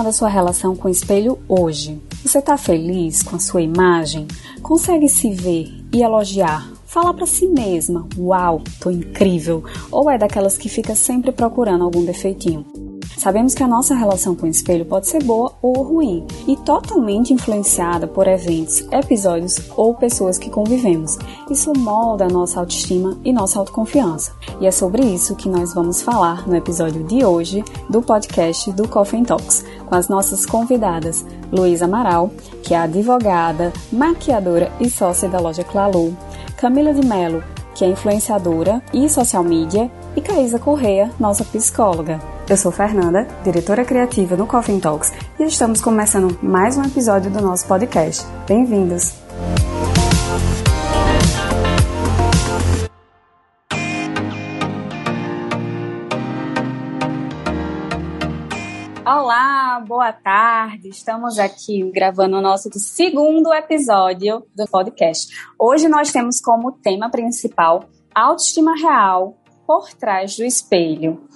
anda sua relação com o espelho hoje? Você está feliz com a sua imagem? Consegue se ver e elogiar? Fala para si mesma: "Uau, tô incrível", ou é daquelas que fica sempre procurando algum defeitinho? Sabemos que a nossa relação com o espelho pode ser boa ou ruim e totalmente influenciada por eventos, episódios ou pessoas que convivemos. Isso molda a nossa autoestima e nossa autoconfiança. E é sobre isso que nós vamos falar no episódio de hoje do podcast do Coffee Talks com as nossas convidadas Luísa Amaral, que é advogada, maquiadora e sócia da loja Clalu, Camila de Mello, que é influenciadora e social media, e Caísa Correia, nossa psicóloga. Eu sou Fernanda, diretora criativa do Coffin Talks, e estamos começando mais um episódio do nosso podcast. Bem-vindos! Olá, boa tarde. Estamos aqui gravando o nosso segundo episódio do podcast. Hoje nós temos como tema principal autoestima real por trás do espelho.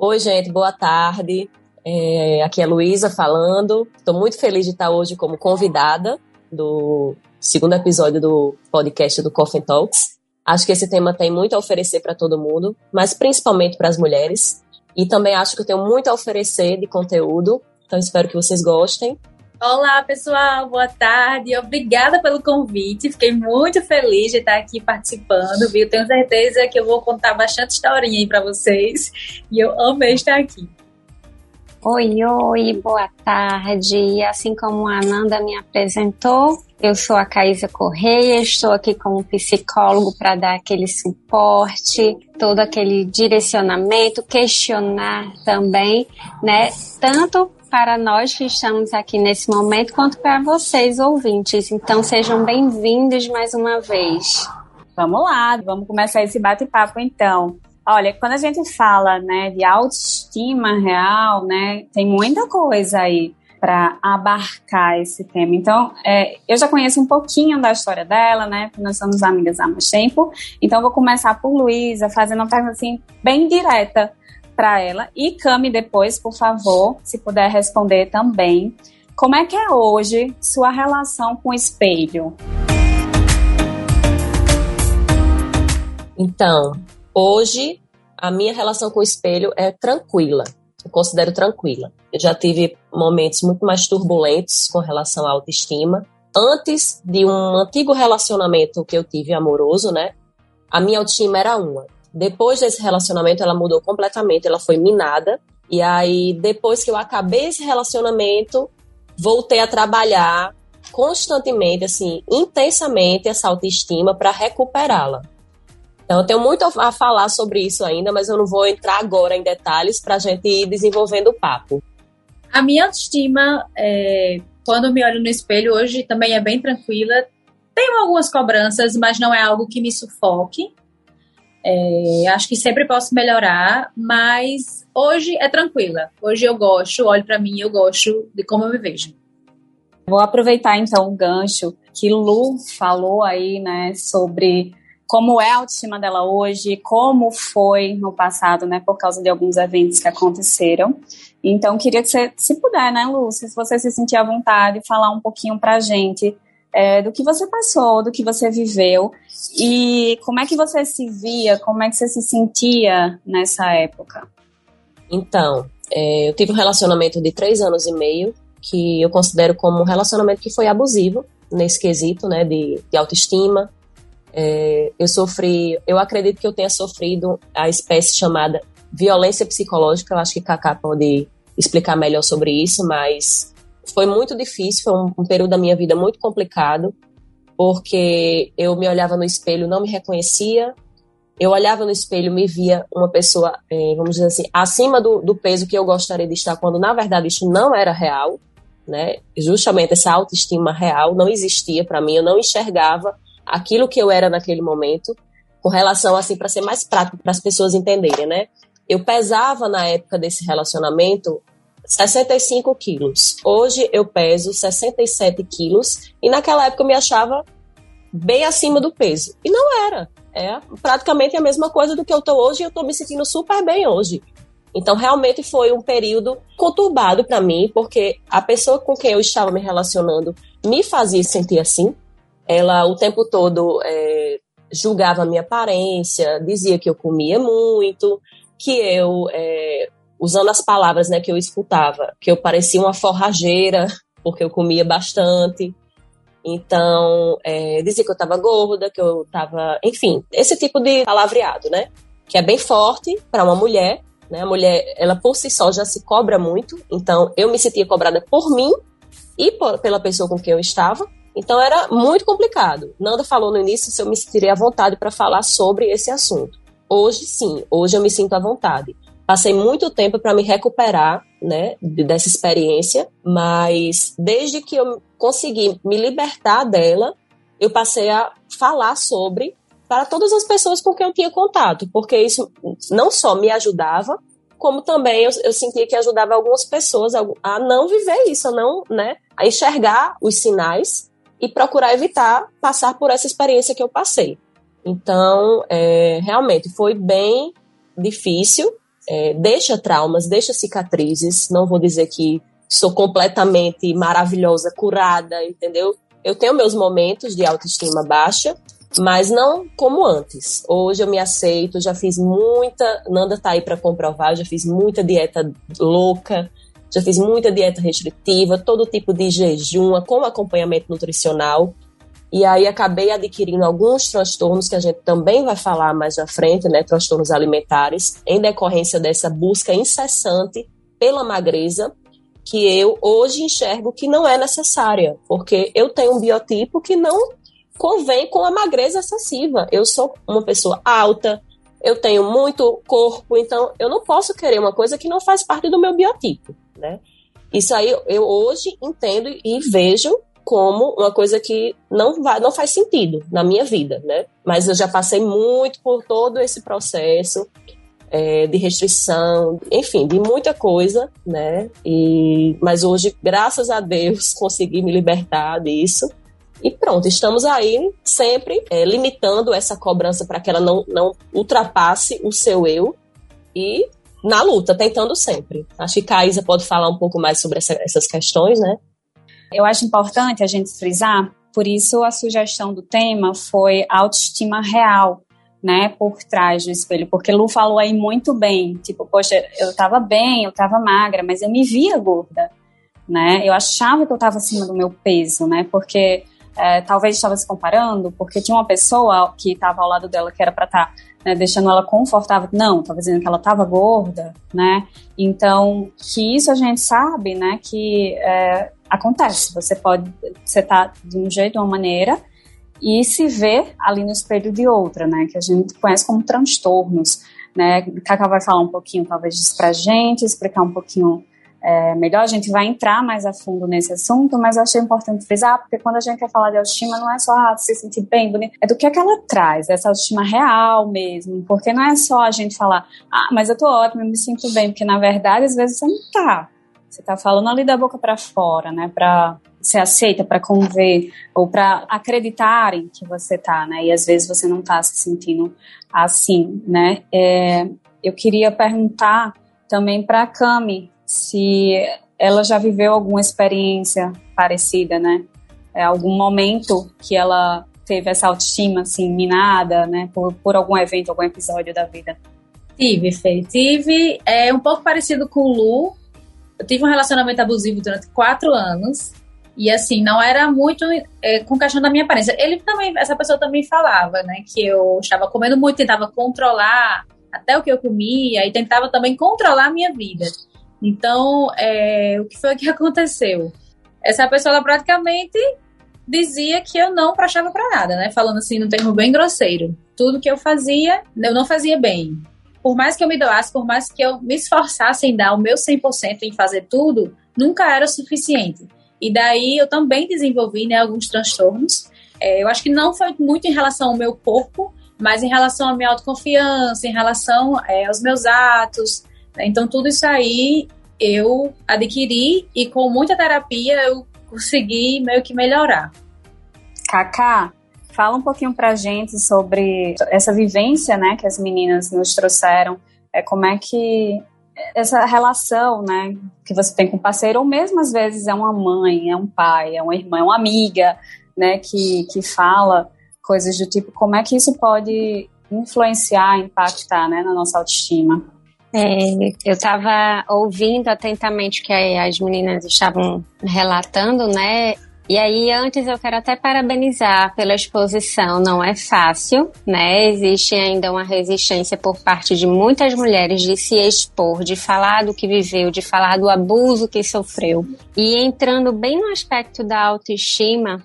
Oi, gente, boa tarde. É, aqui é Luísa falando. Estou muito feliz de estar hoje como convidada do segundo episódio do podcast do Coffin Talks. Acho que esse tema tem muito a oferecer para todo mundo, mas principalmente para as mulheres. E também acho que eu tenho muito a oferecer de conteúdo, então espero que vocês gostem. Olá, pessoal, boa tarde. Obrigada pelo convite. Fiquei muito feliz de estar aqui participando, viu? Tenho certeza que eu vou contar bastante historinha aí para vocês. E eu amei estar aqui. Oi, oi, boa tarde. Assim como a Ananda me apresentou, eu sou a Caísa Correia, estou aqui como psicólogo para dar aquele suporte, todo aquele direcionamento, questionar também, né? Tanto para nós que estamos aqui nesse momento, quanto para vocês, ouvintes. Então, sejam bem-vindos mais uma vez. Vamos lá, vamos começar esse bate-papo então. Olha, quando a gente fala, né, de autoestima real, né, tem muita coisa aí para abarcar esse tema. Então, é, eu já conheço um pouquinho da história dela, né? Nós somos amigas há mais tempo. Então, vou começar por Luísa, fazendo uma pergunta assim, bem direta para ela. E Cami, depois, por favor, se puder responder também. Como é que é hoje sua relação com o espelho? Então, hoje a minha relação com o espelho é tranquila. Eu considero tranquila. Eu já tive momentos muito mais turbulentos com relação à autoestima. Antes de um antigo relacionamento que eu tive amoroso, né? A minha autoestima era uma. Depois desse relacionamento, ela mudou completamente, ela foi minada. E aí, depois que eu acabei esse relacionamento, voltei a trabalhar constantemente, assim, intensamente essa autoestima para recuperá-la. Então, eu tenho muito a falar sobre isso ainda, mas eu não vou entrar agora em detalhes para a gente ir desenvolvendo o papo. A minha autoestima, é, quando me olho no espelho hoje, também é bem tranquila. Tenho algumas cobranças, mas não é algo que me sufoque. É, acho que sempre posso melhorar, mas hoje é tranquila. Hoje eu gosto, olho para mim, eu gosto de como eu me vejo. Vou aproveitar então o gancho que Lu falou aí, né, sobre como é a autoestima dela hoje, como foi no passado, né, por causa de alguns eventos que aconteceram. Então, queria que você, se puder, né, Lu, se você se sentir à vontade, falar um pouquinho pra gente é, do que você passou, do que você viveu e como é que você se via, como é que você se sentia nessa época. Então, é, eu tive um relacionamento de três anos e meio que eu considero como um relacionamento que foi abusivo nesse quesito, né, de, de autoestima. É, eu sofri, eu acredito que eu tenha sofrido a espécie chamada violência psicológica. Eu acho que Kaká pode explicar melhor sobre isso, mas foi muito difícil, foi um, um período da minha vida muito complicado, porque eu me olhava no espelho, não me reconhecia, eu olhava no espelho, me via uma pessoa, é, vamos dizer assim, acima do, do, peso que eu gostaria de estar, quando na verdade isso não era real, né? Justamente essa autoestima real não existia para mim, eu não enxergava aquilo que eu era naquele momento, com relação assim para ser mais prático para as pessoas entenderem, né? Eu pesava na época desse relacionamento 65 quilos. Hoje eu peso 67 quilos e naquela época eu me achava bem acima do peso. E não era. É praticamente a mesma coisa do que eu tô hoje e eu tô me sentindo super bem hoje. Então, realmente foi um período conturbado para mim, porque a pessoa com quem eu estava me relacionando me fazia sentir assim. Ela o tempo todo é, julgava a minha aparência, dizia que eu comia muito, que eu, é, usando as palavras né, que eu escutava, que eu parecia uma forrageira, porque eu comia bastante. Então, é, dizia que eu estava gorda, que eu estava. Enfim, esse tipo de palavreado, né? Que é bem forte para uma mulher. Né? A mulher, ela por si só já se cobra muito. Então, eu me sentia cobrada por mim e por, pela pessoa com quem eu estava. Então, era muito complicado. Nanda falou no início se eu me sentiria à vontade para falar sobre esse assunto. Hoje, sim. Hoje eu me sinto à vontade. Passei muito tempo para me recuperar, né, dessa experiência, mas desde que eu consegui me libertar dela, eu passei a falar sobre para todas as pessoas com quem eu tinha contato, porque isso não só me ajudava, como também eu, eu sentia que ajudava algumas pessoas a, não viver isso, a não, né, a enxergar os sinais e procurar evitar passar por essa experiência que eu passei. Então, é, realmente foi bem difícil, é, deixa traumas, deixa cicatrizes. Não vou dizer que sou completamente maravilhosa, curada, entendeu? Eu tenho meus momentos de autoestima baixa, mas não como antes. Hoje eu me aceito, já fiz muita, Nanda tá aí para comprovar, já fiz muita dieta louca, já fiz muita dieta restritiva, todo tipo de jejum, com acompanhamento nutricional. E aí acabei adquirindo alguns transtornos que a gente também vai falar mais na frente, né, transtornos alimentares, em decorrência dessa busca incessante pela magreza, que eu hoje enxergo que não é necessária, porque eu tenho um biotipo que não convém com a magreza excessiva. Eu sou uma pessoa alta, eu tenho muito corpo, então eu não posso querer uma coisa que não faz parte do meu biotipo, né? Isso aí eu hoje entendo e vejo como uma coisa que não vai, não faz sentido na minha vida, né? Mas eu já passei muito por todo esse processo é, de restrição, enfim, de muita coisa, né? E, mas hoje, graças a Deus, consegui me libertar disso. E pronto, estamos aí sempre é, limitando essa cobrança para que ela não, não ultrapasse o seu eu e na luta, tentando sempre. Acho que a Caísa pode falar um pouco mais sobre essa, essas questões, né? Eu acho importante a gente frisar, por isso a sugestão do tema foi autoestima real, né, por trás do espelho, porque Lu falou aí muito bem, tipo, poxa, eu tava bem, eu tava magra, mas eu me via gorda, né, eu achava que eu tava acima do meu peso, né, porque é, talvez estava se comparando, porque tinha uma pessoa que estava ao lado dela que era para estar tá, né, deixando ela confortável. Não, estava dizendo que ela estava gorda, né? Então, que isso a gente sabe, né? Que é, acontece. Você pode, você tá de um jeito, de uma maneira, e se ver ali no espelho de outra, né? Que a gente conhece como transtornos, né? Cacá vai falar um pouquinho, talvez, disso pra gente, explicar um pouquinho é, melhor. A gente vai entrar mais a fundo nesse assunto, mas eu achei importante frisar, porque quando a gente quer falar de autoestima, não é só ah, se sentir bem, bonito, é do que, é que ela traz, essa autoestima real mesmo, porque não é só a gente falar, ah, mas eu tô ótima, me sinto bem, porque na verdade, às vezes você não tá. Você está falando ali da boca para fora, né? Para ser aceita, para conver ou para acreditarem que você tá, né? E às vezes você não está se sentindo assim, né? É, eu queria perguntar também para a Cami se ela já viveu alguma experiência parecida, né? É, algum momento que ela teve essa autoestima assim minada, né? Por, por algum evento, algum episódio da vida. Tive, Fê. Tive. É um pouco parecido com o Lu, eu tive um relacionamento abusivo durante quatro anos. E assim, não era muito é, com questão da minha aparência. Ele também, essa pessoa também falava, né, que eu estava comendo muito, tentava controlar até o que eu comia e tentava também controlar a minha vida. Então, é, o que foi que aconteceu? Essa pessoa praticamente dizia que eu não prestava para nada, né? Falando assim, no termo bem grosseiro. Tudo que eu fazia, eu não fazia bem por mais que eu me doasse, por mais que eu me esforçasse em dar o meu 100% em fazer tudo, nunca era o suficiente. E daí eu também desenvolvi né, alguns transtornos. É, eu acho que não foi muito em relação ao meu corpo, mas em relação à minha autoconfiança, em relação é, aos meus atos. Então, tudo isso aí eu adquiri e com muita terapia eu consegui meio que melhorar. Kaká, Fala um pouquinho pra gente sobre essa vivência, né, que as meninas nos trouxeram. É, como é que essa relação, né, que você tem com o parceiro, ou mesmo às vezes é uma mãe, é um pai, é uma irmã, é uma amiga, né, que, que fala coisas do tipo, como é que isso pode influenciar, impactar, né, na nossa autoestima? É, eu estava ouvindo atentamente que as meninas estavam relatando, né? E aí, antes eu quero até parabenizar pela exposição. Não é fácil, né? Existe ainda uma resistência por parte de muitas mulheres de se expor, de falar do que viveu, de falar do abuso que sofreu. E entrando bem no aspecto da autoestima,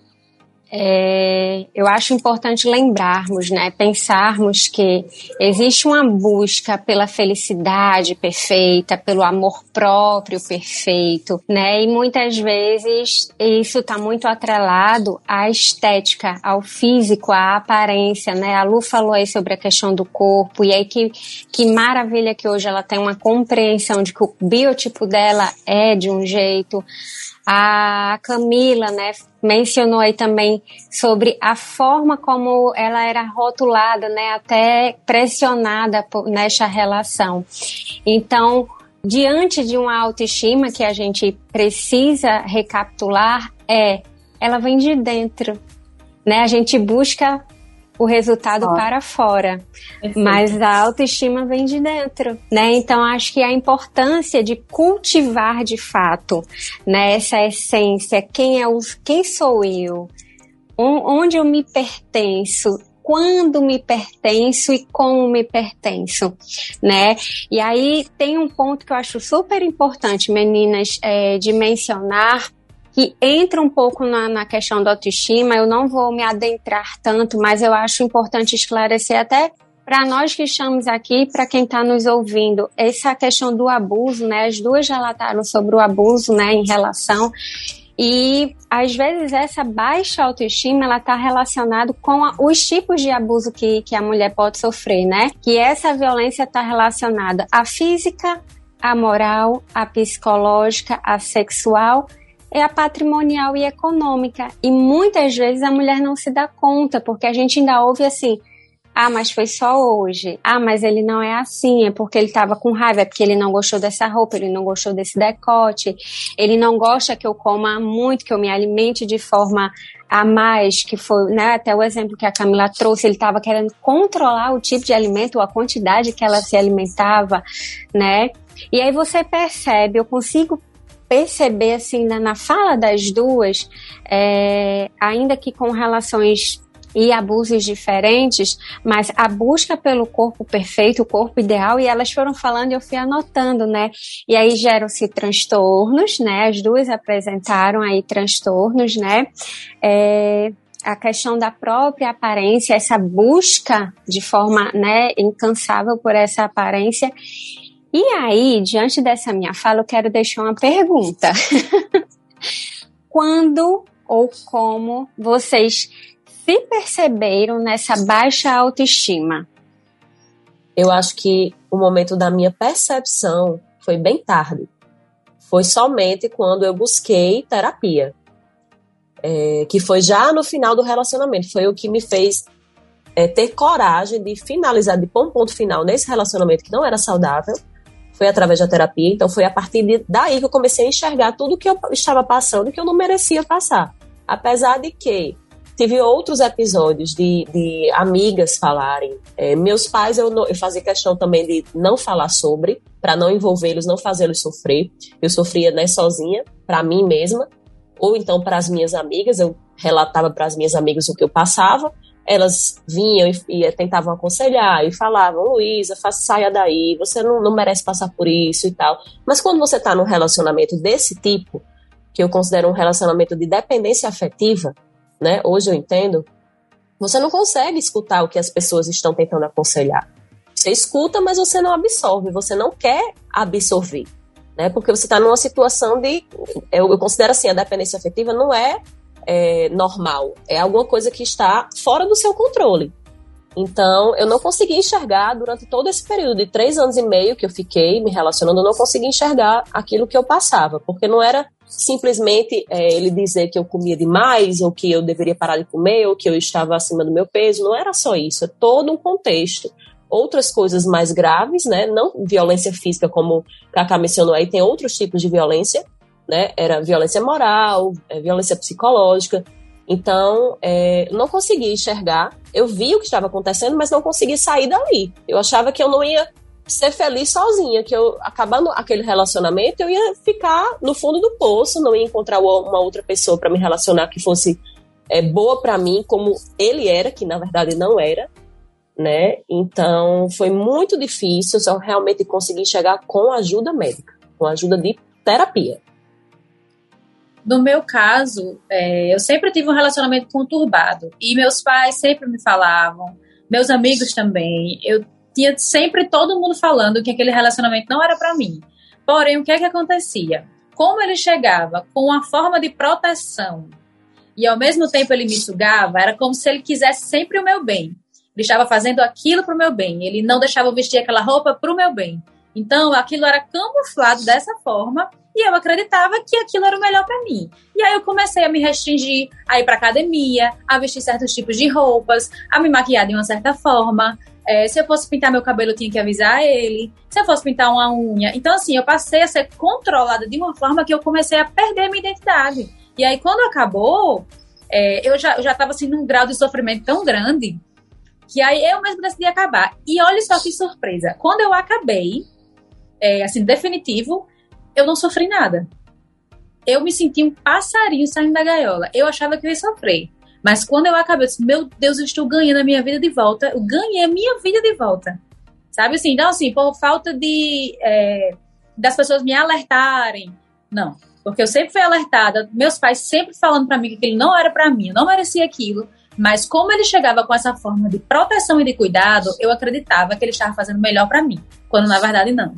é, eu acho importante lembrarmos, né, pensarmos que existe uma busca pela felicidade perfeita, pelo amor próprio perfeito, né, e muitas vezes isso está muito atrelado à estética, ao físico, à aparência, né. A Lu falou aí sobre a questão do corpo e aí que que maravilha que hoje ela tem uma compreensão de que o biotipo dela é de um jeito. A Camila, né, mencionou aí também sobre a forma como ela era rotulada, né, até pressionada por, nesta relação. Então, diante de uma autoestima que a gente precisa recapitular, é ela vem de dentro, né? A gente busca o resultado para fora. Perfeito. Mas a autoestima vem de dentro, né? Então acho que a importância de cultivar de fato, né, essa essência, quem é o quem sou eu? Onde eu me pertenço? Quando me pertenço e como me pertenço, né? E aí tem um ponto que eu acho super importante, meninas, é, de mencionar que entra um pouco na, na questão da autoestima. Eu não vou me adentrar tanto, mas eu acho importante esclarecer até para nós que estamos aqui, para quem está nos ouvindo, essa questão do abuso, né? As duas relataram sobre o abuso, né, em relação. E às vezes essa baixa autoestima ela está relacionada com a, os tipos de abuso que, que a mulher pode sofrer, né? Que essa violência está relacionada à física, à moral, à psicológica, à sexual é a patrimonial e econômica. E muitas vezes a mulher não se dá conta, porque a gente ainda ouve assim: ah, mas foi só hoje. Ah, mas ele não é assim, é porque ele estava com raiva, é porque ele não gostou dessa roupa, ele não gostou desse decote, ele não gosta que eu coma muito, que eu me alimente de forma a mais, que foi, né, até o exemplo que a Camila trouxe, ele estava querendo controlar o tipo de alimento, a quantidade que ela se alimentava, né? E aí você percebe, eu consigo perceber assim na, na fala das duas, é, ainda que com relações e abusos diferentes, mas a busca pelo corpo perfeito, o corpo ideal, e elas foram falando e eu fui anotando, né? E aí geram-se transtornos, né? As duas apresentaram aí transtornos, né? É, a questão da própria aparência, essa busca de forma né, incansável por essa aparência e aí, diante dessa minha fala, eu quero deixar uma pergunta. Quando ou como vocês se perceberam nessa baixa autoestima? Eu acho que o momento da minha percepção foi bem tarde. Foi somente quando eu busquei terapia. É, que foi já no final do relacionamento. Foi o que me fez é, ter coragem de finalizar, de pôr um ponto final nesse relacionamento que não era saudável foi através da terapia. Então foi a partir de, daí que eu comecei a enxergar tudo que eu estava passando que eu não merecia passar. Apesar de que tive outros episódios de, de amigas falarem. É, meus pais, eu, eu fazia questão também de não falar sobre, para não envolvê-los, não fazê-los sofrer. Eu sofria né, sozinha, para mim mesma, ou então para as minhas amigas, eu relatava para as minhas amigas o que eu passava, elas vinham e, e tentavam aconselhar e falavam, Luísa, saia daí, você não, não merece passar por isso e tal. Mas quando você está num relacionamento desse tipo, que eu considero um relacionamento de dependência afetiva, né? Hoje eu entendo, você não consegue escutar o que as pessoas estão tentando aconselhar. Você escuta, mas você não absorve, você não quer absorver, né? Porque você está numa situação de, eu, eu considero assim, a dependência afetiva não é é, normal, é alguma coisa que está fora do seu controle. Então, eu não consegui enxergar durante todo esse período de três anos e meio que eu fiquei me relacionando, eu não consegui enxergar aquilo que eu passava, porque não era simplesmente é, ele dizer que eu comia demais, ou que eu deveria parar de comer, ou que eu estava acima do meu peso, não era só isso, é todo um contexto outras coisas mais graves, né? Não violência física, como Kaká mencionou aí, tem outros tipos de violência, né? Era violência moral, é, violência psicológica. Então, é, não consegui enxergar. Eu vi o que estava acontecendo, mas não consegui sair dali. Eu achava que eu não ia ser feliz sozinha, que eu, acabando aquele relacionamento, eu ia ficar no fundo do poço, não ia encontrar uma outra pessoa para me relacionar que fosse é, boa para mim, como ele era, que na verdade não era, né? Então, foi muito difícil, só realmente consegui chegar com ajuda médica, com ajuda de terapia. No meu caso, é, eu sempre tive um relacionamento conturbado e meus pais sempre me falavam, meus amigos também. Eu tinha sempre todo mundo falando que aquele relacionamento não era para mim. Porém, o que é que acontecia? Como ele chegava com uma forma de proteção e ao mesmo tempo ele me sugava, era como se ele quisesse sempre o meu bem. Ele estava fazendo aquilo para o meu bem, ele não deixava eu vestir aquela roupa para o meu bem. Então, aquilo era camuflado dessa forma e eu acreditava que aquilo era o melhor para mim. E aí eu comecei a me restringir a ir para academia, a vestir certos tipos de roupas, a me maquiar de uma certa forma. É, se eu fosse pintar meu cabelo, eu tinha que avisar ele. Se eu fosse pintar uma unha. Então, assim, eu passei a ser controlada de uma forma que eu comecei a perder minha identidade. E aí, quando acabou, é, eu já estava assim, num grau de sofrimento tão grande que aí eu mesmo decidi acabar. E olha só que surpresa. Quando eu acabei, é, assim, definitivo, eu não sofri nada. Eu me senti um passarinho saindo da gaiola. Eu achava que eu ia sofrer. Mas quando eu acabei, eu disse, meu Deus, eu estou ganhando a minha vida de volta. Eu ganhei a minha vida de volta. Sabe assim? Então, assim, por falta de. É, das pessoas me alertarem. Não. Porque eu sempre fui alertada, meus pais sempre falando para mim que aquilo não era para mim, eu não merecia aquilo. Mas como ele chegava com essa forma de proteção e de cuidado, eu acreditava que ele estava fazendo melhor para mim, quando na verdade não.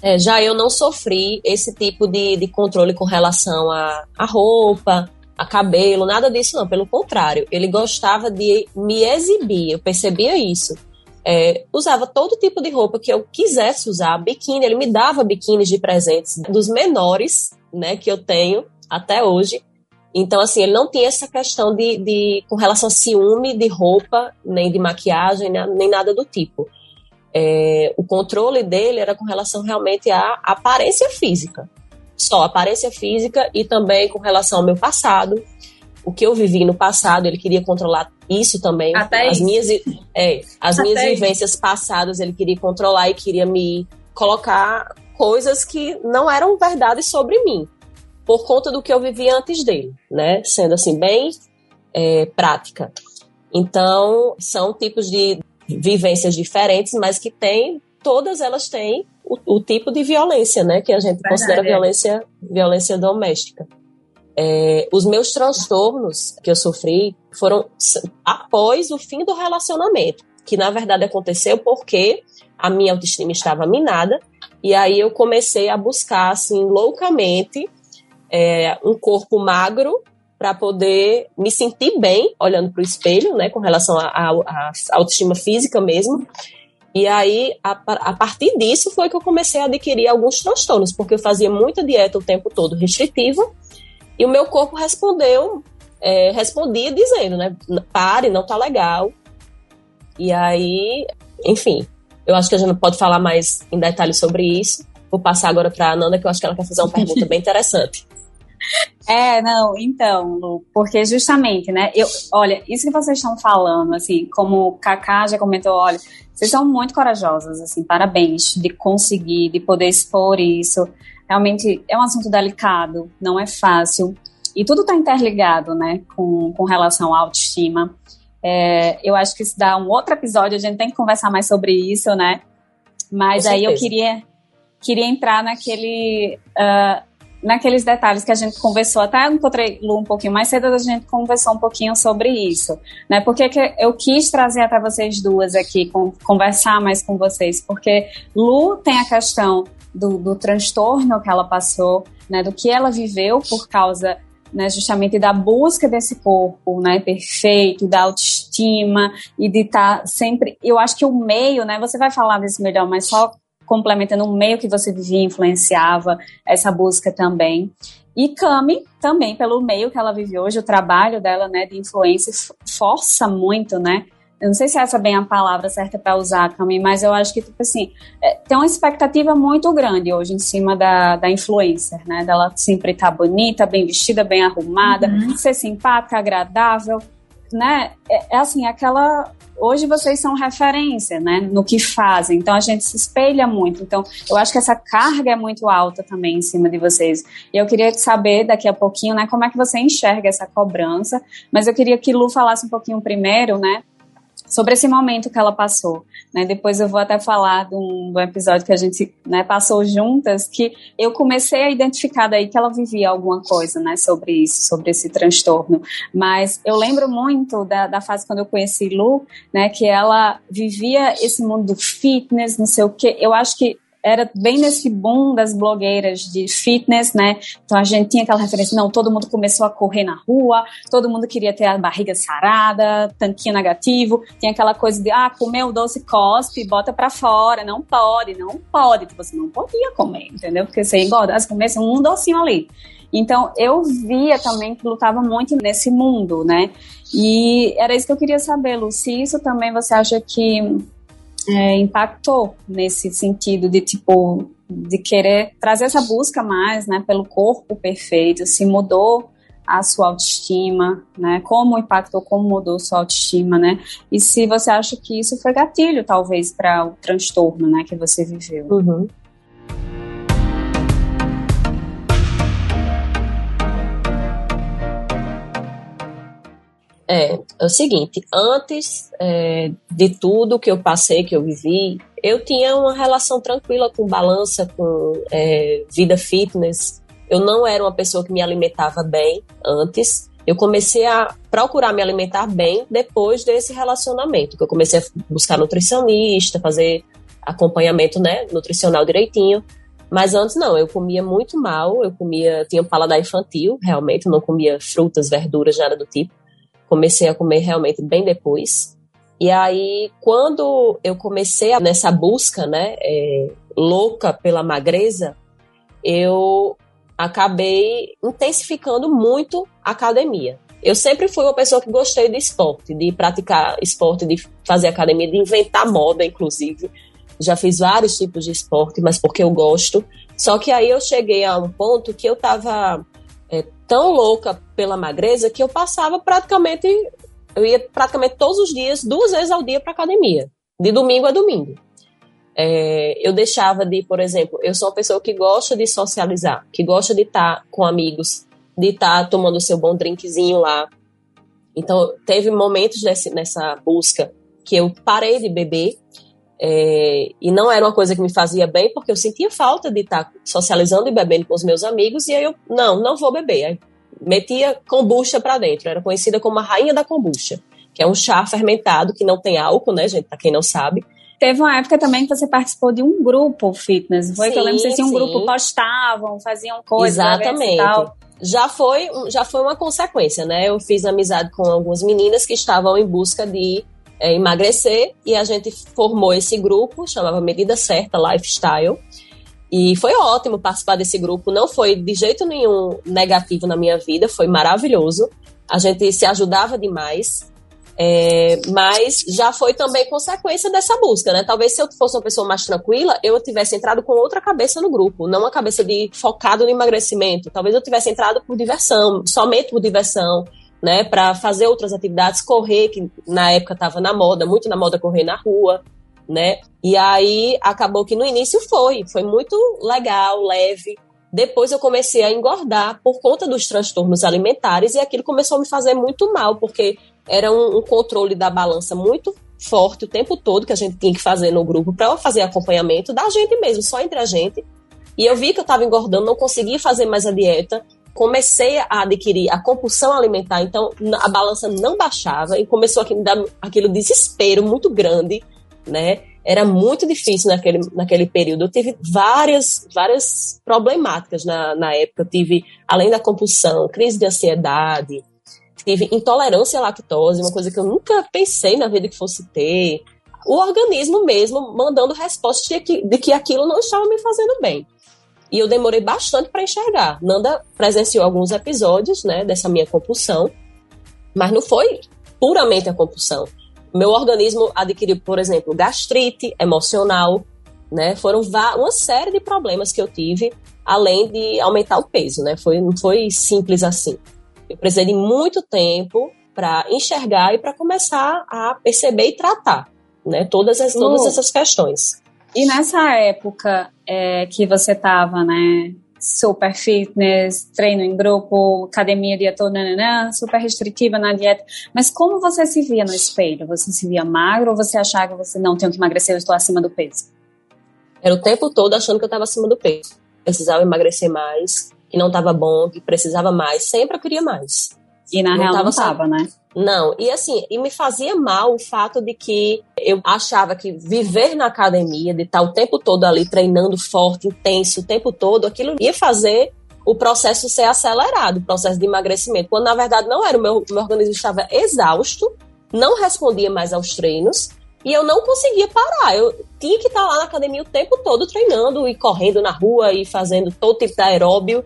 É, já eu não sofri esse tipo de, de controle com relação a, a roupa, a cabelo, nada disso não. Pelo contrário, ele gostava de me exibir, eu percebia isso. É, usava todo tipo de roupa que eu quisesse usar, biquíni, ele me dava biquínis de presentes dos menores, né, que eu tenho até hoje. Então, assim, ele não tinha essa questão de, de com relação a ciúme de roupa, nem de maquiagem, nem nada do tipo. É, o controle dele era com relação realmente à aparência física. Só aparência física e também com relação ao meu passado. O que eu vivi no passado, ele queria controlar isso também. Até as isso. minhas, é, as minhas vivências passadas, ele queria controlar e queria me colocar coisas que não eram verdade sobre mim, por conta do que eu vivi antes dele, né? Sendo assim, bem é, prática. Então, são tipos de vivências diferentes, mas que tem, todas elas têm o, o tipo de violência, né? Que a gente Verdade, considera é. violência, violência doméstica. É, os meus transtornos que eu sofri foram após o fim do relacionamento, que na verdade aconteceu porque a minha autoestima estava minada, e aí eu comecei a buscar, assim, loucamente, é, um corpo magro para poder me sentir bem olhando para o espelho, né, com relação à autoestima física mesmo. E aí, a, a, partir disso, foi que eu comecei a adquirir alguns transtornos, porque eu fazia muita dieta o tempo todo restritiva, e o meu corpo respondeu, é, respondia dizendo, né, pare, não tá legal. E aí, enfim, eu acho que a gente pode falar mais em detalhes sobre isso. Vou passar agora para a Ananda, que eu acho que ela quer fazer uma pergunta bem interessante. É, não, então, Lu, porque justamente, né, eu, olha, isso que vocês estão falando, assim, como o Kaká já comentou, olha, vocês são muito corajosas, assim, parabéns de conseguir, de poder expor isso. Realmente é um assunto delicado, não é fácil. E tudo está interligado, né, com, com relação à autoestima. É, eu acho que isso dá um outro episódio, a gente tem que conversar mais sobre isso, né? Mas aí eu queria, queria entrar naquele. Uh, naqueles detalhes que a gente conversou, até encontrei Lu um pouquinho mais cedo, a gente conversou um pouquinho sobre isso, né? Porque que eu quis trazer até vocês duas aqui, conversar mais com vocês, porque Lu tem a questão do, do transtorno que ela passou, né? Do que ela viveu por causa né, justamente da busca desse corpo, né, perfeito, da autoestima e de estar tá sempre. Eu acho que o meio, né, você vai falar disso melhor, mas só complementando o meio que você vivia influenciava essa busca também. E Cami, também pelo meio que ela vive hoje, o trabalho dela, né, de influência força muito, né, eu não sei se essa é bem a palavra certa para usar, Cami, mas eu acho que, tipo assim, é, tem uma expectativa muito grande hoje em cima da, da influencer, né? Dela sempre estar tá bonita, bem vestida, bem arrumada, uhum. ser simpática, agradável, né? É, é assim, aquela hoje vocês são referência, né, no que fazem. Então a gente se espelha muito. Então eu acho que essa carga é muito alta também em cima de vocês. E eu queria saber daqui a pouquinho, né, como é que você enxerga essa cobrança. Mas eu queria que Lu falasse um pouquinho primeiro, né, sobre esse momento que ela passou. Né? Depois eu vou até falar de um, de um episódio que a gente né, passou juntas, que eu comecei a identificar daí que ela vivia alguma coisa né, sobre isso, sobre esse transtorno. Mas eu lembro muito da, da fase quando eu conheci Lu, né, que ela vivia esse mundo do fitness, não sei o quê. Eu acho que era bem nesse boom das blogueiras de fitness, né? Então a gente tinha aquela referência, não, todo mundo começou a correr na rua, todo mundo queria ter a barriga sarada, tanquinho negativo, tinha aquela coisa de, ah, comeu doce, cospe, bota pra fora, não pode, não pode, você não podia comer, entendeu? Porque você engorda, você comesse um docinho ali. Então, eu via também que lutava muito nesse mundo, né? E era isso que eu queria saber, Lu, se isso também você acha que é, impactou nesse sentido de tipo de querer trazer essa busca mais, né, pelo corpo perfeito, se mudou a sua autoestima, né? Como impactou, como mudou sua autoestima, né? E se você acha que isso foi gatilho, talvez, para o transtorno, né, que você viveu. Uhum. É, é o seguinte, antes é, de tudo que eu passei, que eu vivi, eu tinha uma relação tranquila com balança, com é, vida fitness. Eu não era uma pessoa que me alimentava bem antes. Eu comecei a procurar me alimentar bem depois desse relacionamento, que eu comecei a buscar nutricionista, fazer acompanhamento, né, nutricional direitinho. Mas antes não, eu comia muito mal, eu comia, tinha um paladar infantil, realmente, não comia frutas, verduras, nada do tipo comecei a comer realmente bem depois. E aí, quando eu comecei nessa busca, né, é, louca pela magreza, eu acabei intensificando muito a academia. Eu sempre fui uma pessoa que gostei de esporte, de praticar esporte, de fazer academia, de inventar moda, inclusive. Já fiz vários tipos de esporte, mas porque eu gosto. Só que aí eu cheguei a um ponto que eu tava é, tão louca pela magreza que eu passava praticamente, eu ia praticamente todos os dias, duas vezes ao dia para academia, de domingo a domingo. É, eu deixava de, por exemplo, eu sou uma pessoa que gosta de socializar, que gosta de estar tá com amigos, de estar tá tomando seu bom drinkzinho lá. Então, teve momentos desse, nessa busca que eu parei de beber é, e não era uma coisa que me fazia bem, porque eu sentia falta de estar socializando e bebendo com os meus amigos, e aí eu, não, não vou beber. Aí metia kombucha para dentro, era conhecida como a rainha da kombucha, que é um chá fermentado que não tem álcool, né, gente, para quem não sabe. Teve uma época também que você participou de um grupo fitness, foi? Sim, que eu lembro que vocês um grupo, postavam, faziam coisas. Exatamente. Já foi, já foi uma consequência, né? Eu fiz amizade com algumas meninas que estavam em busca de é, emagrecer e a gente formou esse grupo, chamava Medida Certa Lifestyle. E foi ótimo participar desse grupo, não foi de jeito nenhum negativo na minha vida, foi maravilhoso. A gente se ajudava demais, é, mas já foi também consequência dessa busca, né? Talvez se eu fosse uma pessoa mais tranquila, eu tivesse entrado com outra cabeça no grupo, não uma cabeça de focado no emagrecimento. Talvez eu tivesse entrado por diversão, somente por diversão, né, para fazer outras atividades, correr, que na época estava na moda, muito na moda correr na rua, né? E aí acabou que no início foi, foi muito legal, leve. Depois eu comecei a engordar por conta dos transtornos alimentares e aquilo começou a me fazer muito mal, porque era um, um controle da balança muito forte o tempo todo que a gente tinha que fazer no grupo para fazer acompanhamento da gente mesmo, só entre a gente. E eu vi que eu estava engordando, não conseguia fazer mais a dieta comecei a adquirir a compulsão alimentar, então a balança não baixava e começou a me dar aquele desespero muito grande, né? Era muito difícil naquele, naquele período. Eu tive várias, várias problemáticas na, na época. Eu tive, além da compulsão, crise de ansiedade, tive intolerância à lactose, uma coisa que eu nunca pensei na vida que fosse ter. O organismo mesmo mandando resposta de que, de que aquilo não estava me fazendo bem. E eu demorei bastante para enxergar. Nanda presenciou alguns episódios, né, dessa minha compulsão, mas não foi puramente a compulsão. Meu organismo adquiriu, por exemplo, gastrite emocional, né? Foram uma série de problemas que eu tive, além de aumentar o peso, né? Foi, não foi simples assim. Eu precisei de muito tempo para enxergar e para começar a perceber e tratar, né? Todas, as, todas essas questões. E nessa época é, que você estava, né? Super fitness, treino em grupo, academia dia todo, nananã, super restritiva na dieta. Mas como você se via no espelho? Você se via magro ou você achava que você não tem que emagrecer, eu estou acima do peso? Era o tempo todo achando que eu estava acima do peso. Precisava emagrecer mais, que não estava bom, que precisava mais. Sempre eu queria mais. E na não real tava não estava, né? Não, e assim, e me fazia mal o fato de que eu achava que viver na academia, de estar o tempo todo ali treinando forte, intenso, o tempo todo, aquilo ia fazer o processo ser acelerado, o processo de emagrecimento, quando na verdade não era, o meu, meu organismo estava exausto, não respondia mais aos treinos, e eu não conseguia parar. Eu tinha que estar lá na academia o tempo todo treinando e correndo na rua e fazendo todo tipo de aeróbio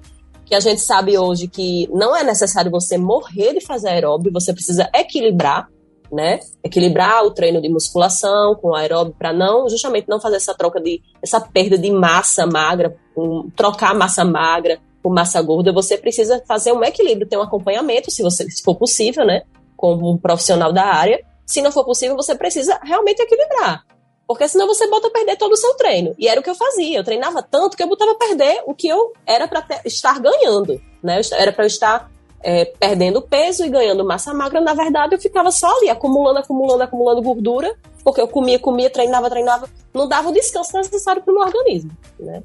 que a gente sabe hoje que não é necessário você morrer de fazer aeróbio, você precisa equilibrar, né? Equilibrar o treino de musculação com aeróbio para não, justamente não fazer essa troca de essa perda de massa magra, um, trocar massa magra por massa gorda, você precisa fazer um equilíbrio, ter um acompanhamento, se você se for possível, né? Como um profissional da área. Se não for possível, você precisa realmente equilibrar. Porque senão você bota a perder todo o seu treino. E era o que eu fazia. Eu treinava tanto que eu botava a perder o que eu era para estar ganhando. Né? Era para eu estar é, perdendo peso e ganhando massa magra. Na verdade, eu ficava só ali, acumulando, acumulando, acumulando gordura. Porque eu comia, comia, treinava, treinava. Não dava o descanso necessário para o meu organismo. Né?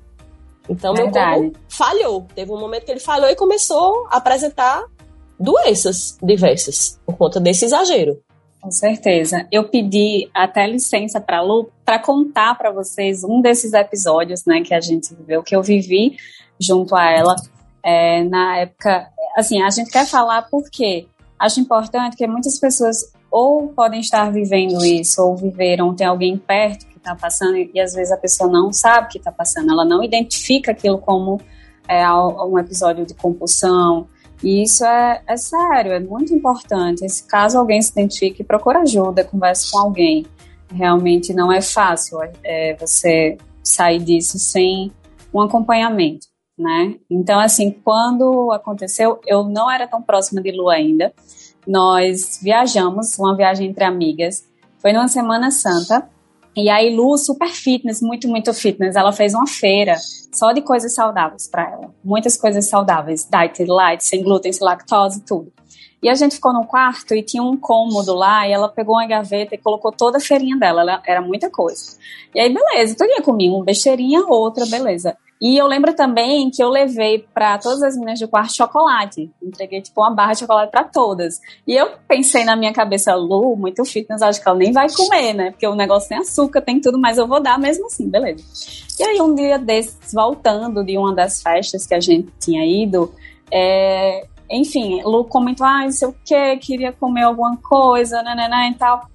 Então, verdade. meu corpo falhou. Teve um momento que ele falhou e começou a apresentar doenças diversas por conta desse exagero. Com certeza. Eu pedi até licença para Lu para contar para vocês um desses episódios, né, que a gente viveu, que eu vivi junto a ela é, na época. Assim, a gente quer falar porque acho importante que muitas pessoas ou podem estar vivendo isso ou viveram, tem alguém perto que está passando e às vezes a pessoa não sabe que está passando, ela não identifica aquilo como é, um episódio de compulsão, e isso é, é sério, é muito importante. Se caso alguém se identifique, procure ajuda, converse com alguém. Realmente não é fácil é, você sair disso sem um acompanhamento, né? Então, assim, quando aconteceu, eu não era tão próxima de Lu ainda. Nós viajamos, uma viagem entre amigas. Foi numa Semana Santa e aí, Lu, super fitness, muito, muito fitness. Ela fez uma feira só de coisas saudáveis para ela. Muitas coisas saudáveis. Diet light, sem glúten, sem lactose, tudo. E a gente ficou no quarto e tinha um cômodo lá, e ela pegou uma gaveta e colocou toda a feirinha dela. Ela, era muita coisa. E aí, beleza, todo dia comia uma besteirinha, outra, beleza. E eu lembro também que eu levei para todas as meninas do quarto chocolate. Entreguei tipo uma barra de chocolate para todas. E eu pensei na minha cabeça, Lu, muito fitness, acho que ela nem vai comer, né? Porque o negócio tem açúcar, tem tudo, mas eu vou dar mesmo assim, beleza. E aí um dia desses, voltando de uma das festas que a gente tinha ido, é, enfim, Lu comentou, ah, não sei o que, queria comer alguma coisa, né, e tal.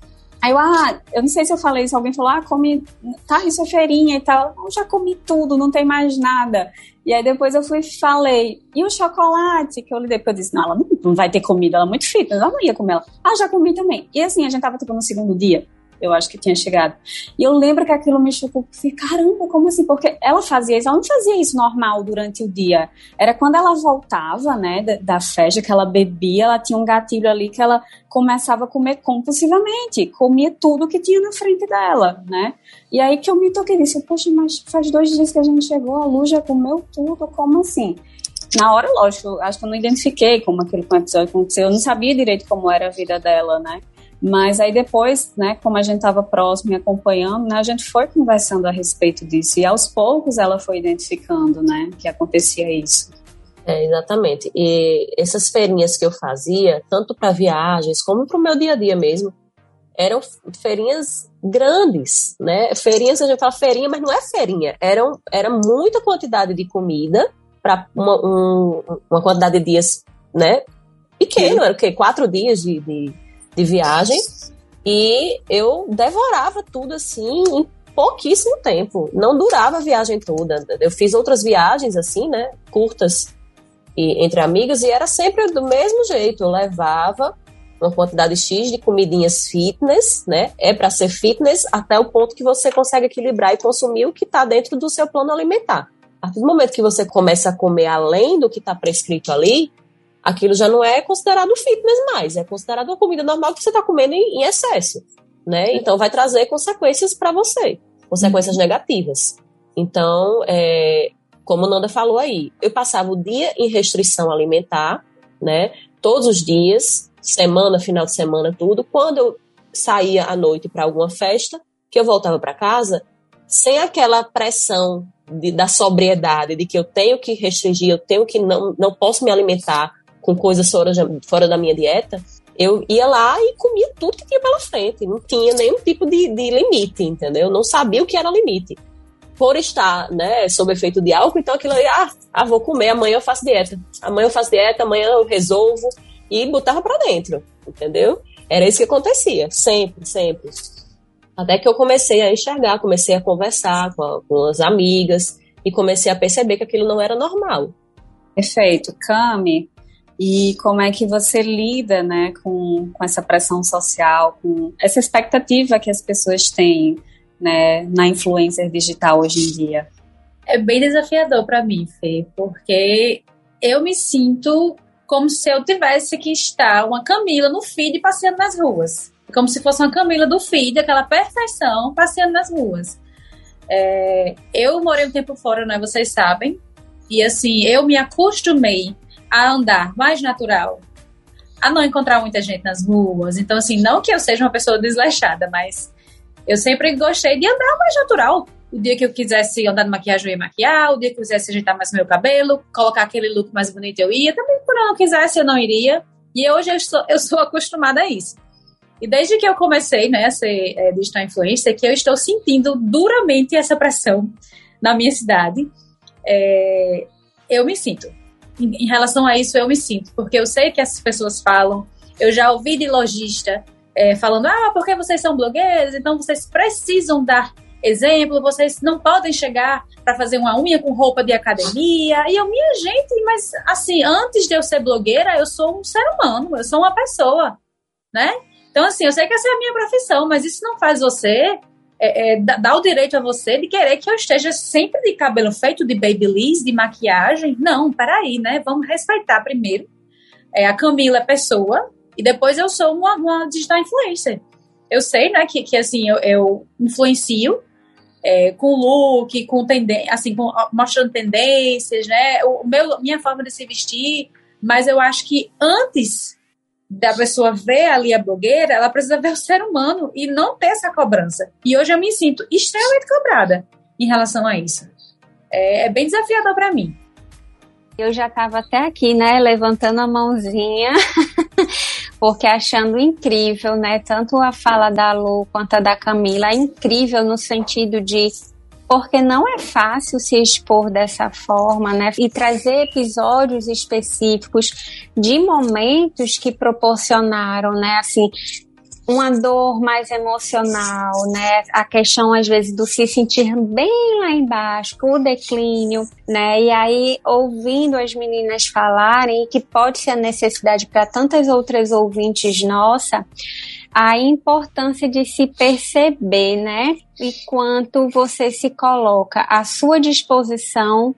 Aí eu, ah, eu não sei se eu falei isso, alguém falou, ah, come, tá, isso é feirinha e tal. Eu já comi tudo, não tem mais nada. E aí depois eu fui e falei, e o chocolate que eu lhe dei? Porque eu disse, não, ela não, vai ter comida, ela é muito fitness, ela não ia comer ela. Ah, já comi também. E assim, a gente tava tipo no segundo dia eu acho que tinha chegado. E eu lembro que aquilo me chocou, porque caramba, como assim? Porque ela fazia isso, ela não fazia isso normal durante o dia. Era quando ela voltava, né, da, da festa, que ela bebia, ela tinha um gatilho ali que ela começava a comer compulsivamente, comia tudo que tinha na frente dela, né? E aí que eu me toquei disse, poxa, mas faz dois dias que a gente chegou, a Lu já comeu tudo, como assim? Na hora, lógico, acho que eu não identifiquei como episódio aconteceu, eu não sabia direito como era a vida dela, né? Mas aí depois, né, como a gente estava próximo e acompanhando, né, a gente foi conversando a respeito disso e aos poucos ela foi identificando, né, que acontecia isso. É, exatamente. E essas feirinhas que eu fazia, tanto para viagens como para o meu dia a dia mesmo, eram feirinhas grandes, né? Feirinhas, a gente fala feirinha, mas não é feirinha. Eram, era muita quantidade de comida para uma, um, uma quantidade de dias, né? Pequeno, era o quê? Quatro dias de, de de viagem e eu devorava tudo assim em pouquíssimo tempo. Não durava a viagem toda. Eu fiz outras viagens assim, né, curtas e, entre amigas e era sempre do mesmo jeito. Eu levava uma quantidade X de comidinhas fitness, né? É para ser fitness até o ponto que você consegue equilibrar e consumir o que está dentro do seu plano alimentar. A partir do momento que você começa a comer além do que está prescrito ali, aquilo já não é considerado fitness mais, é considerado uma comida normal que você está comendo em, em, excesso, né? Então vai trazer consequências para você, consequências uhum. negativas. Então, é, como Nanda falou aí, eu passava o dia em restrição alimentar, né? Todos os dias, semana, final de semana, tudo. Quando eu saía à noite para alguma festa, que eu voltava para casa, sem aquela pressão de, da sobriedade, de que eu tenho que restringir, eu tenho que não, não posso me alimentar com coisas fora, fora da minha dieta, eu ia lá e comia tudo que tinha pela frente. Não tinha nenhum tipo de, de limite, entendeu? Não sabia o que era limite. Por estar, né, sob efeito de álcool, então aquilo aí, ah, ah, vou comer, amanhã eu faço dieta. Amanhã eu faço dieta, amanhã eu resolvo. E botava para dentro, entendeu? Era isso que acontecia, sempre, sempre. Até que eu comecei a enxergar, comecei a conversar com, a, com as amigas e comecei a perceber que aquilo não era normal. Perfeito. Cami, e como é que você lida né, com, com essa pressão social, com essa expectativa que as pessoas têm né, na influencer digital hoje em dia? É bem desafiador para mim, Fê, porque eu me sinto como se eu tivesse que estar uma Camila no feed passeando nas ruas como se fosse uma Camila do feed, aquela perfeição, passeando nas ruas. É, eu morei um tempo fora, né? Vocês sabem. E assim, eu me acostumei a andar mais natural, a não encontrar muita gente nas ruas. Então, assim, não que eu seja uma pessoa desleixada, mas eu sempre gostei de andar mais natural. O dia que eu quisesse andar de maquiagem, eu ia maquiar. O dia que eu quisesse ajeitar mais meu cabelo, colocar aquele look mais bonito, eu ia. Também, quando eu não quisesse, eu não iria. E hoje eu sou, eu sou acostumada a isso. E desde que eu comecei né, a ser é, digital influencer, que eu estou sentindo duramente essa pressão na minha cidade, é, eu me sinto. Em, relação a isso, eu me sinto, porque eu sei que essas pessoas falam, eu já ouvi de lojista é, falando, ah, porque vocês são blogueiros, então vocês precisam dar exemplo, vocês não podem chegar para fazer uma unha com roupa de academia. E eu, minha gente, mas assim, antes de eu ser blogueira, eu sou um ser humano, eu sou uma pessoa, né? Então, assim, eu sei que essa é a minha profissão, mas isso não faz você é, é, dá o direito a você de querer que eu esteja sempre de cabelo feito de babyliss, de maquiagem. Não, peraí, né? Vamos respeitar primeiro. É, a Camila é pessoa e depois eu sou uma, uma digital influencer. Eu sei, né, que, que assim, eu, eu influencio é, com look, com tendência, assim, com, mostrando tendências, né? O meu, minha forma de se vestir, mas eu acho que antes da pessoa ver ali a blogueira, ela precisa ver o ser humano e não ter essa cobrança. E hoje eu me sinto extremamente cobrada em relação a isso. É, é bem desafiador para mim. Eu já estava até aqui, né, levantando a mãozinha, porque achando incrível, né, tanto a fala da Lu quanto a da Camila, é incrível no sentido de porque não é fácil se expor dessa forma, né? E trazer episódios específicos de momentos que proporcionaram, né? Assim, uma dor mais emocional, né? A questão às vezes do se sentir bem lá embaixo, o declínio, né? E aí ouvindo as meninas falarem que pode ser a necessidade para tantas outras ouvintes nossa, a importância de se perceber, né? E quanto você se coloca à sua disposição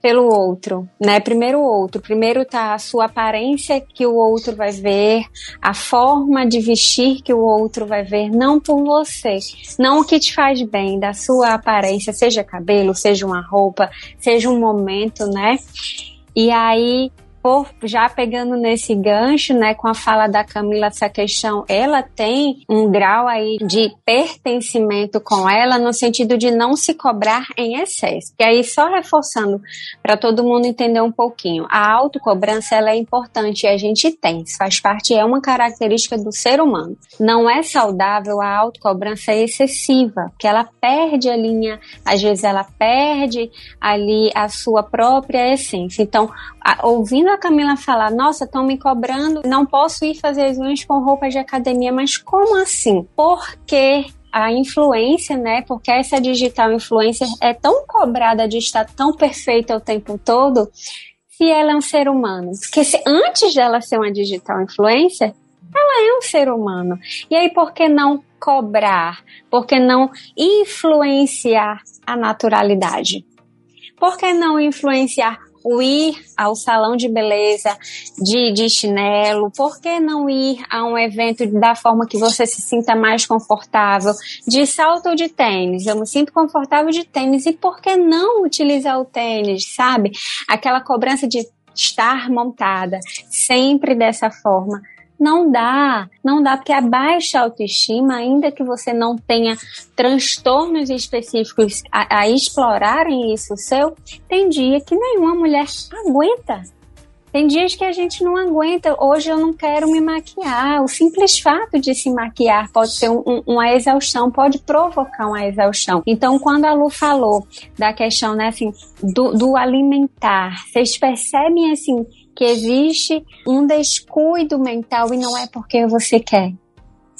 pelo outro, né? Primeiro o outro, primeiro tá a sua aparência que o outro vai ver, a forma de vestir que o outro vai ver, não por você, não o que te faz bem da sua aparência, seja cabelo, seja uma roupa, seja um momento, né? E aí por, já pegando nesse gancho, né, com a fala da Camila, essa questão, ela tem um grau aí de pertencimento com ela no sentido de não se cobrar em excesso. E aí, só reforçando para todo mundo entender um pouquinho, a autocobrança ela é importante e a gente tem, faz parte, é uma característica do ser humano. Não é saudável a autocobrança excessiva, que ela perde a linha, às vezes ela perde ali a sua própria essência. Então, a, ouvindo a Camila falar, nossa, estão me cobrando, não posso ir fazer as unhas com roupas de academia, mas como assim? Porque a influência, né? Porque essa digital influencer é tão cobrada de estar tão perfeita o tempo todo, se ela é um ser humano. Porque se, antes dela ser uma digital influencer, Ela é um ser humano. E aí, por que não cobrar? Por que não influenciar a naturalidade? Por que não influenciar o ir ao salão de beleza de, de chinelo? Por que não ir a um evento da forma que você se sinta mais confortável? De salto ou de tênis? Eu me sinto confortável de tênis. E por que não utilizar o tênis, sabe? Aquela cobrança de estar montada sempre dessa forma não dá, não dá, porque a baixa autoestima, ainda que você não tenha transtornos específicos a, a explorarem isso seu, tem dia que nenhuma mulher aguenta. Tem dias que a gente não aguenta. Hoje eu não quero me maquiar. O simples fato de se maquiar pode ser um, um, uma exaustão, pode provocar uma exaustão. Então, quando a Lu falou da questão, né, assim, do, do alimentar, vocês percebem, assim, que existe um descuido mental e não é porque você quer.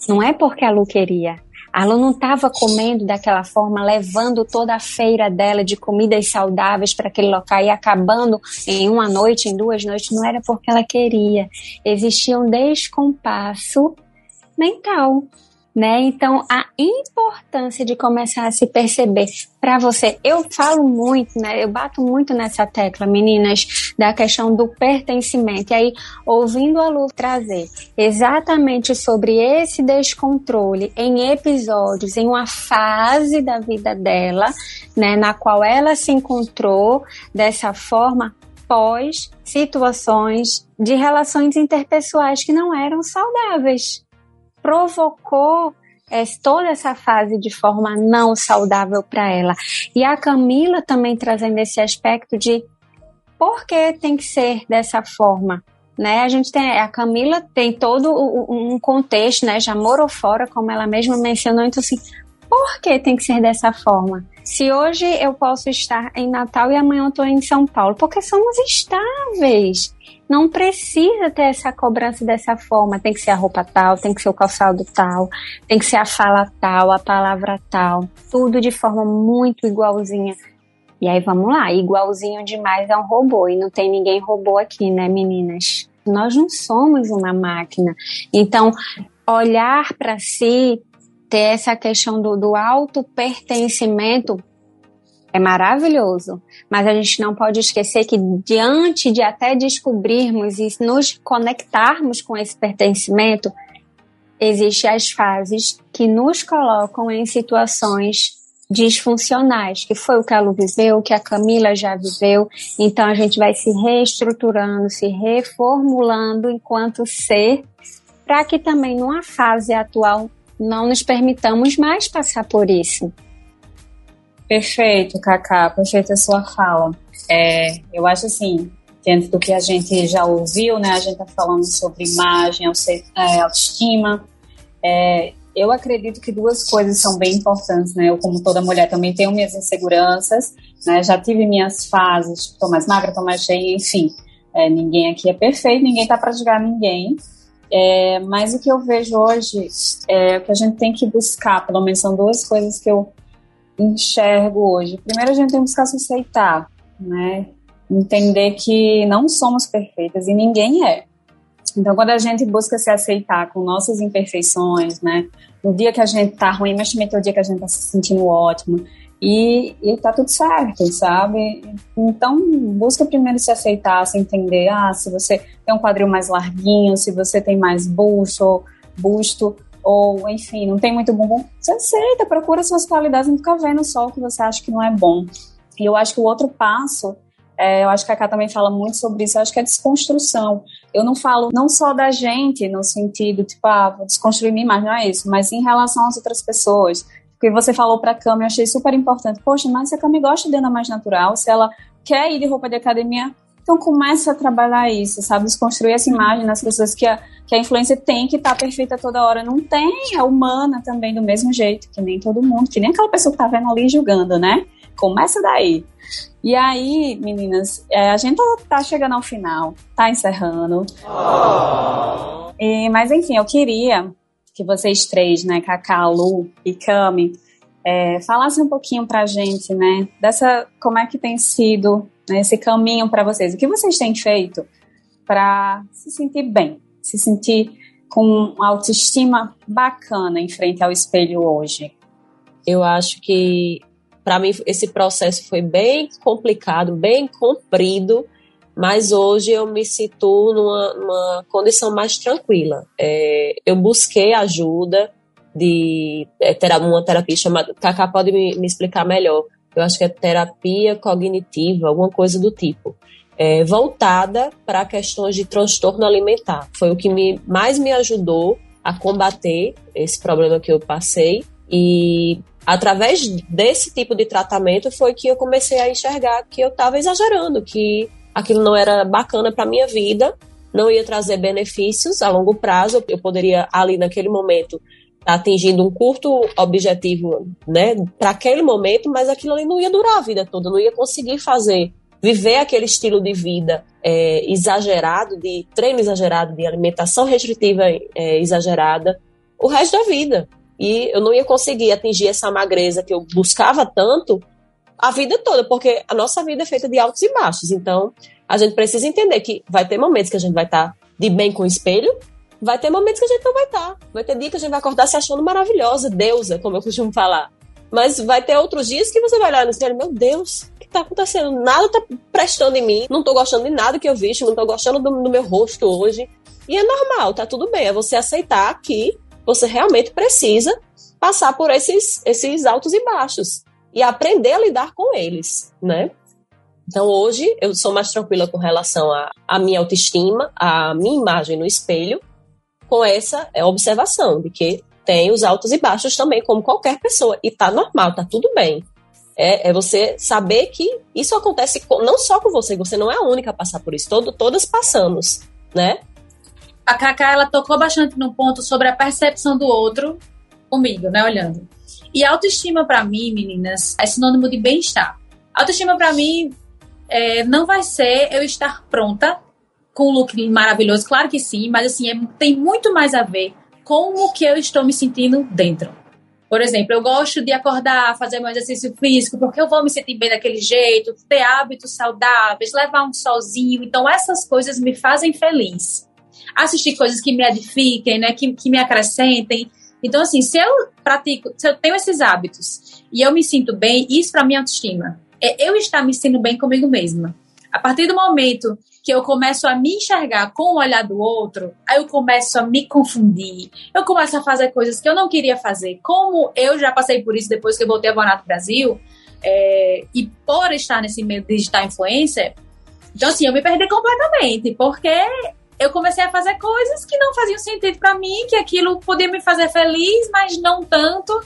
Não é porque a Lu queria. A Lu não estava comendo daquela forma, levando toda a feira dela de comidas saudáveis para aquele local e acabando em uma noite, em duas noites. Não era porque ela queria. Existia um descompasso mental né? Então, a importância de começar a se perceber para você. Eu falo muito, né? Eu bato muito nessa tecla, meninas, da questão do pertencimento. E aí, ouvindo a Lu trazer exatamente sobre esse descontrole em episódios, em uma fase da vida dela, né, na qual ela se encontrou dessa forma pós situações de relações interpessoais que não eram saudáveis provocou é, toda essa fase de forma não saudável para ela. E a Camila também trazendo esse aspecto de por que tem que ser dessa forma. Né? A gente tem a Camila tem todo um contexto, né, já morou fora, como ela mesma mencionou, então assim, por que tem que ser dessa forma? Se hoje eu posso estar em Natal e amanhã eu estou em São Paulo, porque somos estáveis. Não precisa ter essa cobrança dessa forma. Tem que ser a roupa tal, tem que ser o calçado tal, tem que ser a fala tal, a palavra tal. Tudo de forma muito igualzinha. E aí vamos lá, igualzinho demais é um robô. E não tem ninguém robô aqui, né, meninas? Nós não somos uma máquina. Então, olhar para si, ter essa questão do, do auto-pertencimento é maravilhoso, mas a gente não pode esquecer que diante de até descobrirmos e nos conectarmos com esse pertencimento, existem as fases que nos colocam em situações disfuncionais, que foi o que a Lu viveu, que a Camila já viveu. Então a gente vai se reestruturando, se reformulando enquanto ser, para que também numa fase atual não nos permitamos mais passar por isso. Perfeito, Cacá, perfeita a sua fala. É, eu acho assim, dentro do que a gente já ouviu, né, a gente está falando sobre imagem, é, autoestima. É, eu acredito que duas coisas são bem importantes, né? Eu, como toda mulher, também tenho minhas inseguranças, né? Já tive minhas fases, tô mais magra, tô mais cheia, enfim. É, ninguém aqui é perfeito, ninguém tá para julgar ninguém. É, mas o que eu vejo hoje é que a gente tem que buscar, pelo menos são duas coisas que eu enxergo hoje. Primeiro, a gente tem que buscar se aceitar, né? Entender que não somos perfeitas e ninguém é. Então, quando a gente busca se aceitar com nossas imperfeições, né? No dia que a gente tá ruim, mas também tem o dia que a gente tá se sentindo ótimo. E, e tá tudo certo, sabe? Então, busca primeiro se aceitar, se entender. Ah, se você tem um quadril mais larguinho, se você tem mais busto, busto, ou enfim, não tem muito bumbum, você aceita, procura suas qualidades, não fica vendo só o que você acha que não é bom. E eu acho que o outro passo, é, eu acho que a Cá também fala muito sobre isso, eu acho que é desconstrução. Eu não falo não só da gente, no sentido, tipo, ah, vou desconstruir minha imagem, não é isso, mas em relação às outras pessoas porque você falou para a Cami, eu achei super importante. Poxa, mas se a Cami gosta de andar mais natural, se ela quer ir de roupa de academia, então começa a trabalhar isso, sabe? Desconstruir essa imagem nas pessoas que a, que a influência tem que estar tá perfeita toda hora. Não tem, é humana também, do mesmo jeito, que nem todo mundo, que nem aquela pessoa que tá vendo ali julgando, né? Começa daí. E aí, meninas, é, a gente tá chegando ao final, tá encerrando. Oh. E, mas enfim, eu queria que vocês três, né, Cacá, Lu e Cami, é, falassem um pouquinho pra gente, né, dessa, como é que tem sido né, esse caminho para vocês. O que vocês têm feito para se sentir bem, se sentir com autoestima bacana em frente ao espelho hoje? Eu acho que para mim esse processo foi bem complicado, bem comprido, mas hoje eu me sinto numa, numa condição mais tranquila. É, eu busquei ajuda de é, uma terapia chamada. Cacá pode me, me, explicar melhor. Eu acho que é terapia cognitiva, alguma coisa do tipo. É, voltada para questões de transtorno alimentar. Foi o que me, mais me ajudou a combater esse problema que eu passei. E através desse tipo de tratamento foi que eu comecei a enxergar que eu estava exagerando, que aquilo não era bacana para minha vida, não ia trazer benefícios a longo prazo. Eu poderia ali naquele momento atingindo um curto objetivo, né, para aquele momento, mas aquilo ali não ia durar a vida toda, não ia conseguir fazer viver aquele estilo de vida é, exagerado, de treino exagerado, de alimentação restritiva é, exagerada, o resto da vida e eu não ia conseguir atingir essa magreza que eu buscava tanto a vida toda, porque a nossa vida é feita de altos e baixos. Então, a gente precisa entender que vai ter momentos que a gente vai estar tá de bem com o espelho, vai ter momentos que a gente não vai estar. Tá. Vai ter dia que a gente vai acordar se achando maravilhosa, deusa, como eu costumo falar. Mas vai ter outros dias que você vai olhar no espelho, meu Deus, o que está acontecendo? Nada está prestando em mim, não estou gostando de nada que eu visto, não estou gostando do, do meu rosto hoje. E é normal, tá tudo bem. É você aceitar que você realmente precisa passar por esses, esses altos e baixos e aprender a lidar com eles, né? Então hoje eu sou mais tranquila com relação à minha autoestima, à minha imagem no espelho, com essa é, observação de que tem os altos e baixos também, como qualquer pessoa, e tá normal, tá tudo bem. É, é você saber que isso acontece com, não só com você, você não é a única a passar por isso, todo, todas passamos, né? a Cacá ela tocou bastante no ponto sobre a percepção do outro comigo, né, olhando. E autoestima para mim, meninas, é sinônimo de bem-estar. Autoestima para mim é, não vai ser eu estar pronta com um look maravilhoso, claro que sim, mas assim, é, tem muito mais a ver com o que eu estou me sentindo dentro. Por exemplo, eu gosto de acordar, fazer meu exercício físico, porque eu vou me sentir bem daquele jeito, ter hábitos saudáveis, levar um solzinho. Então, essas coisas me fazem feliz assistir coisas que me edifiquem, né, que, que me acrescentem. Então, assim, se eu pratico, se eu tenho esses hábitos e eu me sinto bem, isso para é autoestima. É eu estar me sentindo bem comigo mesma. A partir do momento que eu começo a me enxergar com o olhar do outro, aí eu começo a me confundir, eu começo a fazer coisas que eu não queria fazer. Como eu já passei por isso depois que eu voltei a morar no Brasil, é, e por estar nesse meio digital influencer, então assim, eu me perdi completamente, porque eu comecei a fazer coisas que não faziam sentido para mim, que aquilo podia me fazer feliz, mas não tanto.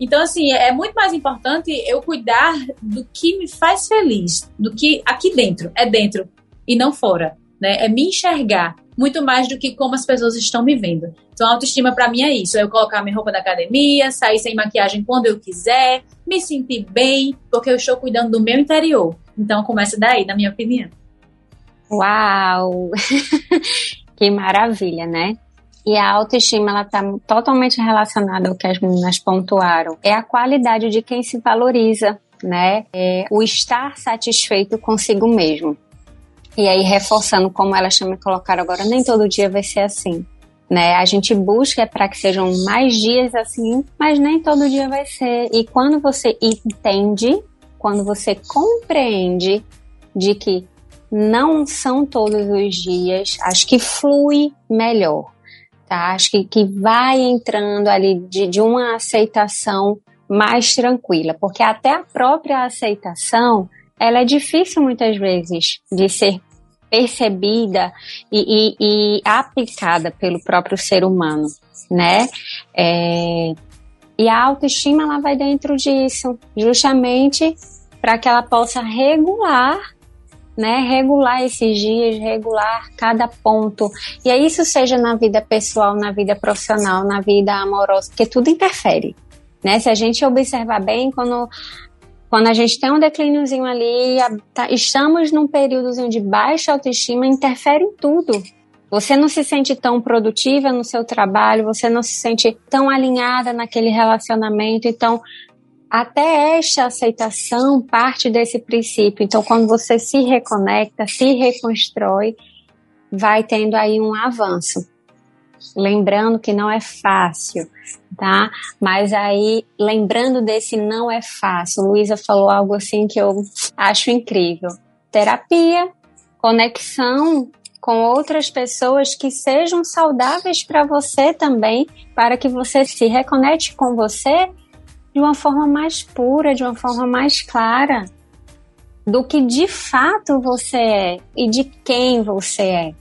Então, assim, é muito mais importante eu cuidar do que me faz feliz, do que aqui dentro, é dentro e não fora, né? É me enxergar muito mais do que como as pessoas estão me vendo. Então, a autoestima para mim é isso: é eu colocar minha roupa da academia, sair sem maquiagem quando eu quiser, me sentir bem, porque eu estou cuidando do meu interior. Então, começa daí, na minha opinião. Uau! que maravilha, né? E a autoestima ela está totalmente relacionada ao que as meninas pontuaram. É a qualidade de quem se valoriza, né? É o estar satisfeito consigo mesmo. E aí, reforçando como elas me colocaram agora, nem todo dia vai ser assim. Né? A gente busca para que sejam mais dias assim, mas nem todo dia vai ser. E quando você entende, quando você compreende de que não são todos os dias, acho que flui melhor, tá? Acho que, que vai entrando ali de, de uma aceitação mais tranquila, porque até a própria aceitação, ela é difícil muitas vezes de ser percebida e, e, e aplicada pelo próprio ser humano, né? É, e a autoestima ela vai dentro disso, justamente para que ela possa regular né, regular esses dias, regular cada ponto. E aí isso seja na vida pessoal, na vida profissional, na vida amorosa, porque tudo interfere. Né? Se a gente observar bem, quando, quando a gente tem um declíniozinho ali, tá, estamos num períodozinho de baixa autoestima, interfere em tudo. Você não se sente tão produtiva no seu trabalho, você não se sente tão alinhada naquele relacionamento. Então, até esta aceitação parte desse princípio. Então, quando você se reconecta, se reconstrói, vai tendo aí um avanço. Lembrando que não é fácil, tá? Mas aí, lembrando desse não é fácil, Luísa falou algo assim que eu acho incrível. Terapia, conexão com outras pessoas que sejam saudáveis para você também, para que você se reconecte com você de uma forma mais pura, de uma forma mais clara do que de fato você é e de quem você é.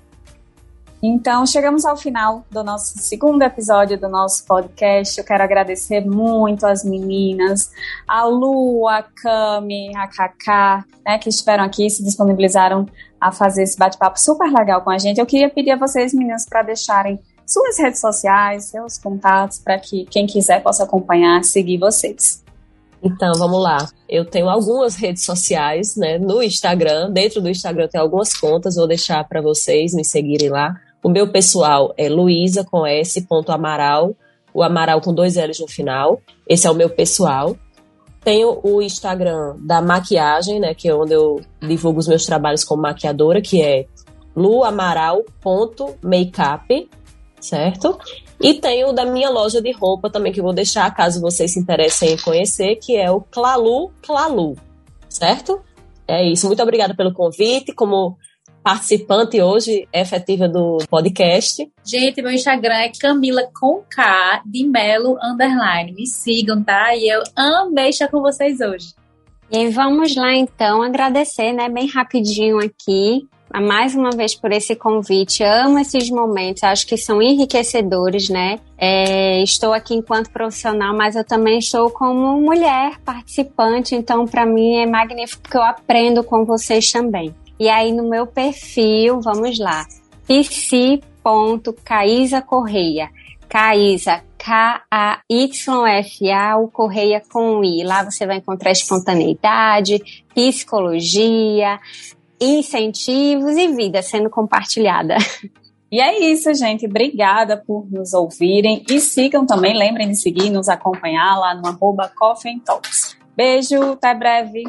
Então, chegamos ao final do nosso segundo episódio do nosso podcast. Eu quero agradecer muito as meninas, a Lu, a Cami, a Kaká, né, que estiveram aqui e se disponibilizaram a fazer esse bate-papo super legal com a gente. Eu queria pedir a vocês, meninas, para deixarem suas redes sociais, seus contatos, para que quem quiser possa acompanhar, seguir vocês. Então, vamos lá. Eu tenho algumas redes sociais, né, no Instagram. Dentro do Instagram tem algumas contas, vou deixar para vocês me seguirem lá. O meu pessoal é Luísa com S. Amaral, o Amaral com dois L's no final. Esse é o meu pessoal. Tenho o Instagram da maquiagem, né, que é onde eu divulgo os meus trabalhos como maquiadora, que é luamaral.makeup, certo? E tenho da minha loja de roupa também, que eu vou deixar, caso vocês se interessem em conhecer, que é o Clalu Clalu, certo? É isso. Muito obrigada pelo convite. Como participante hoje efetiva do podcast. Gente, meu Instagram é Camila com K de Melo Underline. Me sigam, tá? E eu amei estar com vocês hoje. E vamos lá então agradecer, né, bem rapidinho aqui, mais uma vez por esse convite. Amo esses momentos, acho que são enriquecedores, né? É, estou aqui enquanto profissional, mas eu também estou como mulher participante, então para mim é magnífico porque eu aprendo com vocês também. E aí no meu perfil, vamos lá, psi.caísa Correia. Caísa, K-A-Y-S-A, o Correia com I. Lá você vai encontrar espontaneidade, psicologia, incentivos e vida sendo compartilhada. E é isso, gente. Obrigada por nos ouvirem. E sigam também, lembrem de seguir, nos acompanhar lá no arroba Coffee Talks. Beijo, até breve.